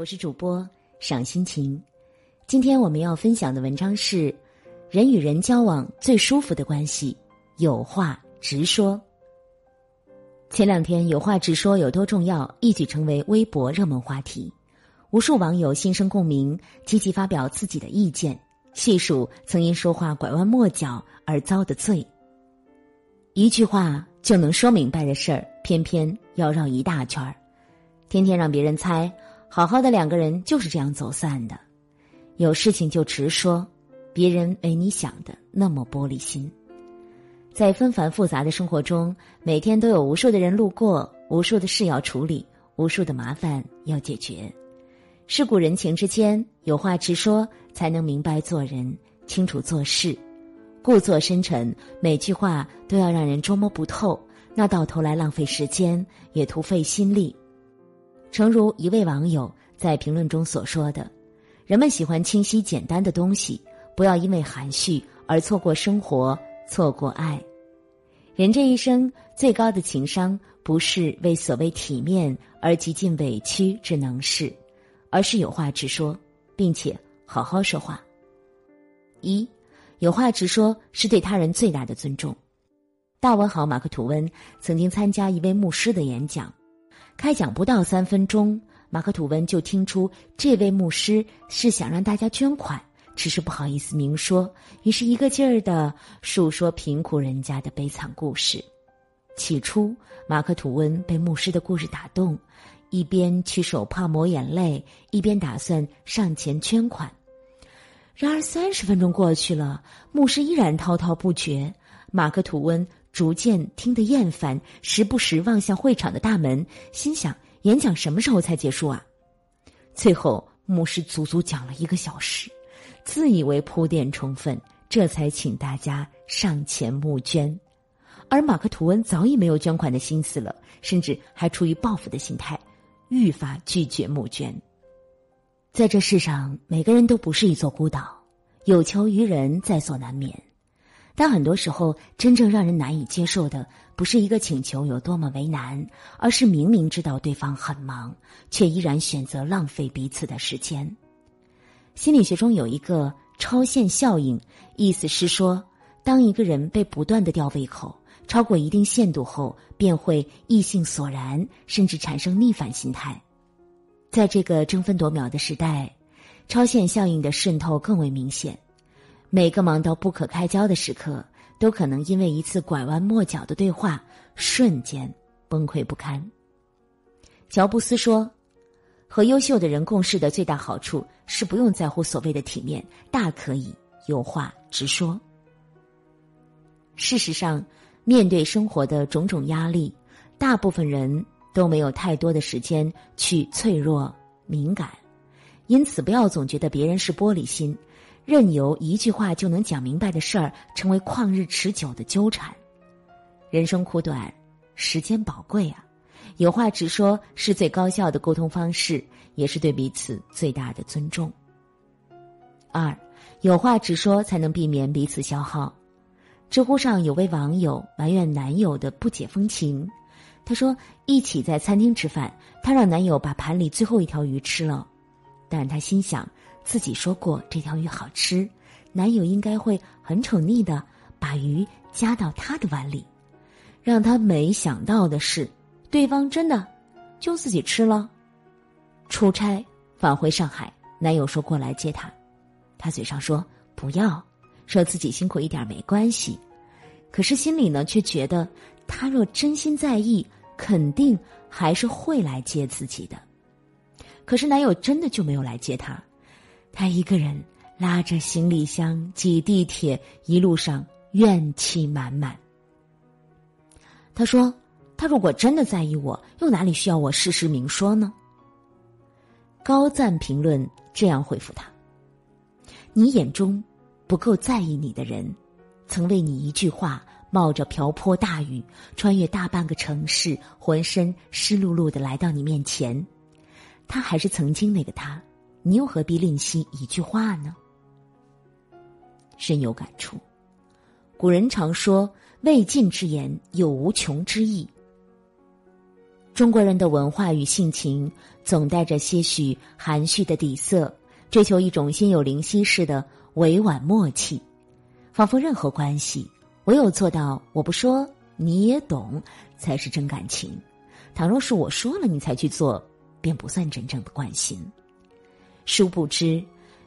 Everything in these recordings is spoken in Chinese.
我是主播赏心情。今天我们要分享的文章是：人与人交往最舒服的关系，有话直说。前两天，有话直说有多重要，一举成为微博热门话题，无数网友心生共鸣，积极发表自己的意见，细数曾因说话拐弯抹角而遭的罪。一句话就能说明白的事儿，偏偏要绕一大圈儿，天天让别人猜，好好的两个人就是这样走散的。有事情就直说，别人没你想的那么玻璃心。在纷繁复杂的生活中，每天都有无数的人路过，无数的事要处理，无数的麻烦要解决。世故人情之间，有话直说，才能明白做人，清楚做事。故作深沉，每句话都要让人捉摸不透，那到头来浪费时间，也徒费心力。诚如一位网友在评论中所说的：“人们喜欢清晰简单的东西，不要因为含蓄而错过生活，错过爱。人这一生最高的情商，不是为所谓体面而极尽委屈之能事，而是有话直说，并且好好说话。”一。有话直说是对他人最大的尊重。大文豪马克吐温曾经参加一位牧师的演讲，开讲不到三分钟，马克吐温就听出这位牧师是想让大家捐款，只是不好意思明说，于是一个劲儿的述说贫苦人家的悲惨故事。起初，马克吐温被牧师的故事打动，一边去手帕抹眼泪，一边打算上前捐款。然而三十分钟过去了，牧师依然滔滔不绝。马克吐温逐渐听得厌烦，时不时望向会场的大门，心想：演讲什么时候才结束啊？最后，牧师足足讲了一个小时，自以为铺垫充分，这才请大家上前募捐。而马克吐温早已没有捐款的心思了，甚至还出于报复的心态，愈发拒绝募捐。在这世上，每个人都不是一座孤岛，有求于人在所难免。但很多时候，真正让人难以接受的，不是一个请求有多么为难，而是明明知道对方很忙，却依然选择浪费彼此的时间。心理学中有一个超限效应，意思是说，当一个人被不断的吊胃口，超过一定限度后，便会异性索然，甚至产生逆反心态。在这个争分夺秒的时代，超限效应的渗透更为明显。每个忙到不可开交的时刻，都可能因为一次拐弯抹角的对话，瞬间崩溃不堪。乔布斯说：“和优秀的人共事的最大好处是不用在乎所谓的体面，大可以有话直说。”事实上，面对生活的种种压力，大部分人。都没有太多的时间去脆弱敏感，因此不要总觉得别人是玻璃心，任由一句话就能讲明白的事儿成为旷日持久的纠缠。人生苦短，时间宝贵啊，有话直说是最高效的沟通方式，也是对彼此最大的尊重。二，有话直说才能避免彼此消耗。知乎上有位网友埋怨男友的不解风情。她说：“一起在餐厅吃饭，她让男友把盘里最后一条鱼吃了，但她心想自己说过这条鱼好吃，男友应该会很宠溺的把鱼夹到她的碗里。让她没想到的是，对方真的就自己吃了。出差返回上海，男友说过来接她，她嘴上说不要，说自己辛苦一点没关系，可是心里呢却觉得。”他若真心在意，肯定还是会来接自己的。可是男友真的就没有来接她，他一个人拉着行李箱挤地铁，一路上怨气满满。他说：“他如果真的在意我，又哪里需要我事事明说呢？”高赞评论这样回复他：“你眼中不够在意你的人，曾为你一句话。”冒着瓢泼大雨，穿越大半个城市，浑身湿漉漉的来到你面前，他还是曾经那个他，你又何必吝惜一句话呢？深有感触。古人常说“未尽之言有无穷之意”，中国人的文化与性情总带着些许含蓄的底色，追求一种心有灵犀似的委婉默契，仿佛任何关系唯有做到我不说你也懂，才是真感情。倘若是我说了你才去做，便不算真正的关心。殊不知，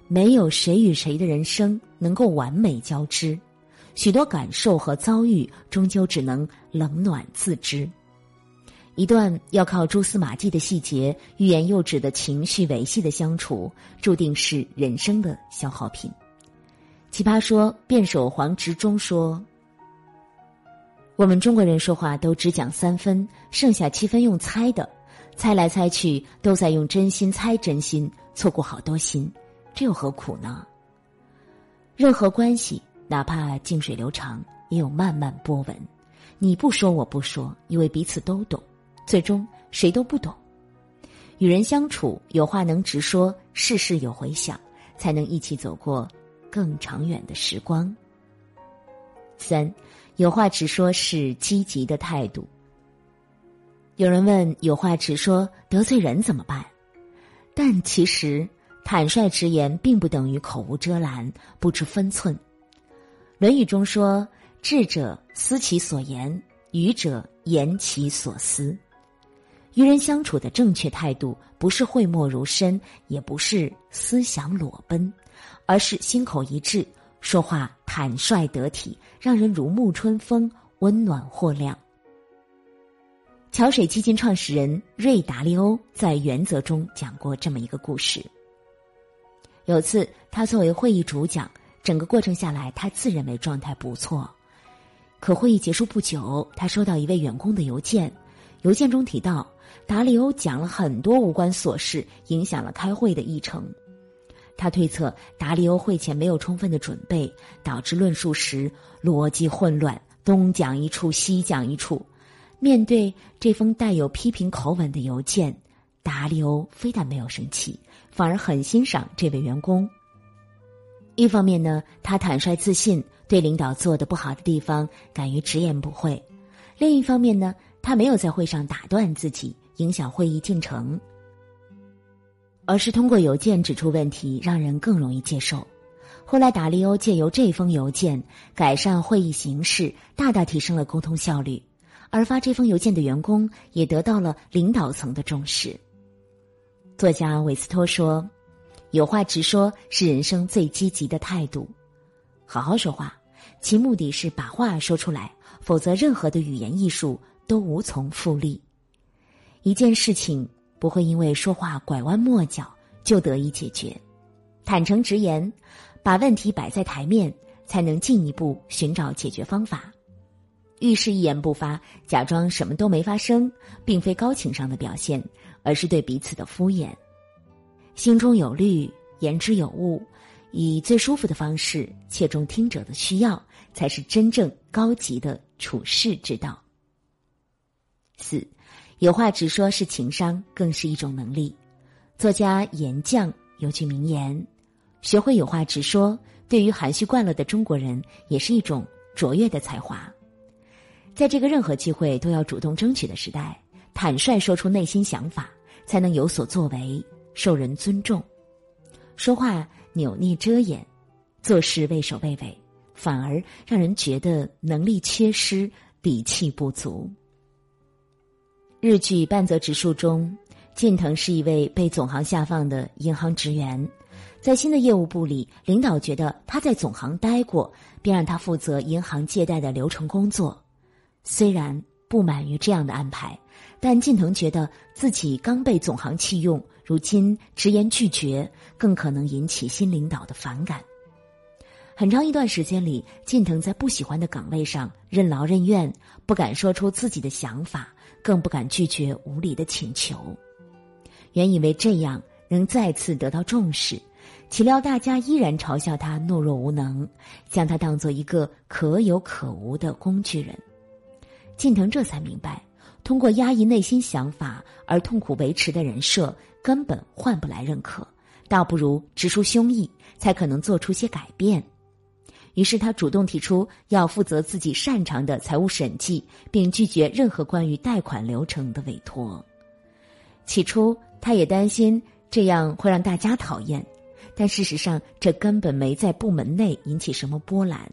没有谁与谁的人生能够完美交织，许多感受和遭遇终究只能冷暖自知。一段要靠蛛丝马迹的细节、欲言又止的情绪维系的相处，注定是人生的消耗品。奇葩说辩手黄执中说：“我们中国人说话都只讲三分，剩下七分用猜的，猜来猜去都在用真心猜真心，错过好多心，这有何苦呢？任何关系，哪怕静水流长，也有漫漫波纹。你不说，我不说，因为彼此都懂。”最终谁都不懂，与人相处有话能直说，事事有回响，才能一起走过更长远的时光。三，有话直说是积极的态度。有人问：有话直说得罪人怎么办？但其实坦率直言并不等于口无遮拦、不知分寸。《论语》中说：“智者思其所言，愚者言其所思。”与人相处的正确态度，不是讳莫如深，也不是思想裸奔，而是心口一致，说话坦率得体，让人如沐春风，温暖或亮。桥水基金创始人瑞达利欧在《原则》中讲过这么一个故事。有次，他作为会议主讲，整个过程下来，他自认为状态不错。可会议结束不久，他收到一位员工的邮件，邮件中提到。达利欧讲了很多无关琐事，影响了开会的议程。他推测达利欧会前没有充分的准备，导致论述时逻辑混乱，东讲一处西讲一处。面对这封带有批评口吻的邮件，达利欧非但没有生气，反而很欣赏这位员工。一方面呢，他坦率自信，对领导做的不好的地方敢于直言不讳；另一方面呢，他没有在会上打断自己。影响会议进程，而是通过邮件指出问题，让人更容易接受。后来，达利欧借由这封邮件改善会议形式，大大提升了沟通效率。而发这封邮件的员工也得到了领导层的重视。作家韦斯托说：“有话直说，是人生最积极的态度。好好说话，其目的是把话说出来，否则任何的语言艺术都无从复利。”一件事情不会因为说话拐弯抹角就得以解决，坦诚直言，把问题摆在台面，才能进一步寻找解决方法。遇事一言不发，假装什么都没发生，并非高情商的表现，而是对彼此的敷衍。心中有虑，言之有物，以最舒服的方式切中听者的需要，才是真正高级的处世之道。四。有话直说，是情商，更是一种能力。作家严绛有句名言：“学会有话直说，对于含蓄惯了的中国人，也是一种卓越的才华。”在这个任何机会都要主动争取的时代，坦率说出内心想法，才能有所作为，受人尊重。说话扭捏遮掩，做事畏首畏尾，反而让人觉得能力缺失，底气不足。日剧半泽直树中，近藤是一位被总行下放的银行职员，在新的业务部里，领导觉得他在总行待过，便让他负责银行借贷的流程工作。虽然不满于这样的安排，但近藤觉得自己刚被总行弃用，如今直言拒绝，更可能引起新领导的反感。很长一段时间里，近藤在不喜欢的岗位上任劳任怨，不敢说出自己的想法。更不敢拒绝无理的请求，原以为这样能再次得到重视，岂料大家依然嘲笑他懦弱无能，将他当做一个可有可无的工具人。近藤这才明白，通过压抑内心想法而痛苦维持的人设，根本换不来认可，倒不如直抒胸臆，才可能做出些改变。于是他主动提出要负责自己擅长的财务审计，并拒绝任何关于贷款流程的委托。起初，他也担心这样会让大家讨厌，但事实上，这根本没在部门内引起什么波澜。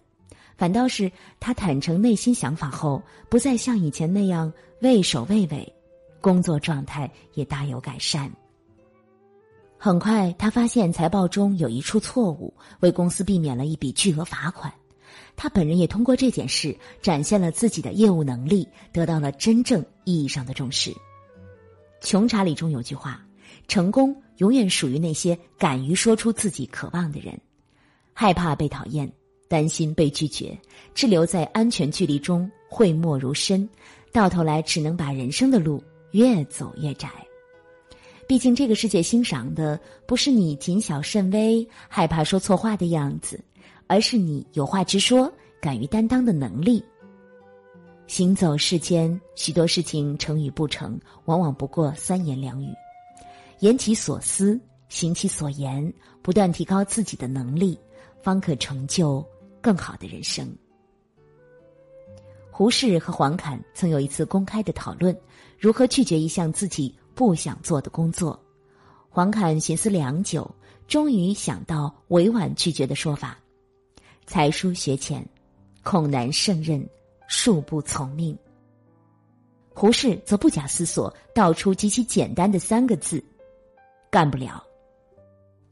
反倒是他坦诚内心想法后，不再像以前那样畏首畏尾，工作状态也大有改善。很快，他发现财报中有一处错误，为公司避免了一笔巨额罚款。他本人也通过这件事展现了自己的业务能力，得到了真正意义上的重视。穷查理中有句话：“成功永远属于那些敢于说出自己渴望的人。”害怕被讨厌，担心被拒绝，滞留在安全距离中，讳莫如深，到头来只能把人生的路越走越窄。毕竟，这个世界欣赏的不是你谨小慎微、害怕说错话的样子，而是你有话直说、敢于担当的能力。行走世间，许多事情成与不成，往往不过三言两语。言其所思，行其所言，不断提高自己的能力，方可成就更好的人生。胡适和黄侃曾有一次公开的讨论，如何拒绝一项自己。不想做的工作，黄侃寻思良久，终于想到委婉拒绝的说法：“才疏学浅，恐难胜任，恕不从命。”胡适则不假思索，道出极其简单的三个字：“干不了。”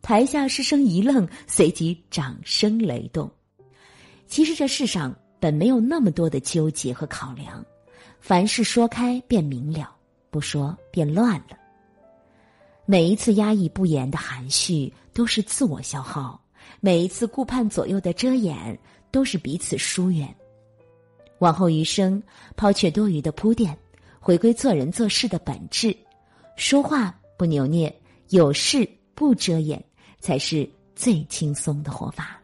台下师生一愣，随即掌声雷动。其实这世上本没有那么多的纠结和考量，凡事说开便明了。不说便乱了。每一次压抑不言的含蓄，都是自我消耗；每一次顾盼左右的遮掩，都是彼此疏远。往后余生，抛却多余的铺垫，回归做人做事的本质，说话不扭捏，有事不遮掩，才是最轻松的活法。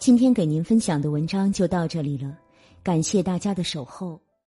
今天给您分享的文章就到这里了，感谢大家的守候。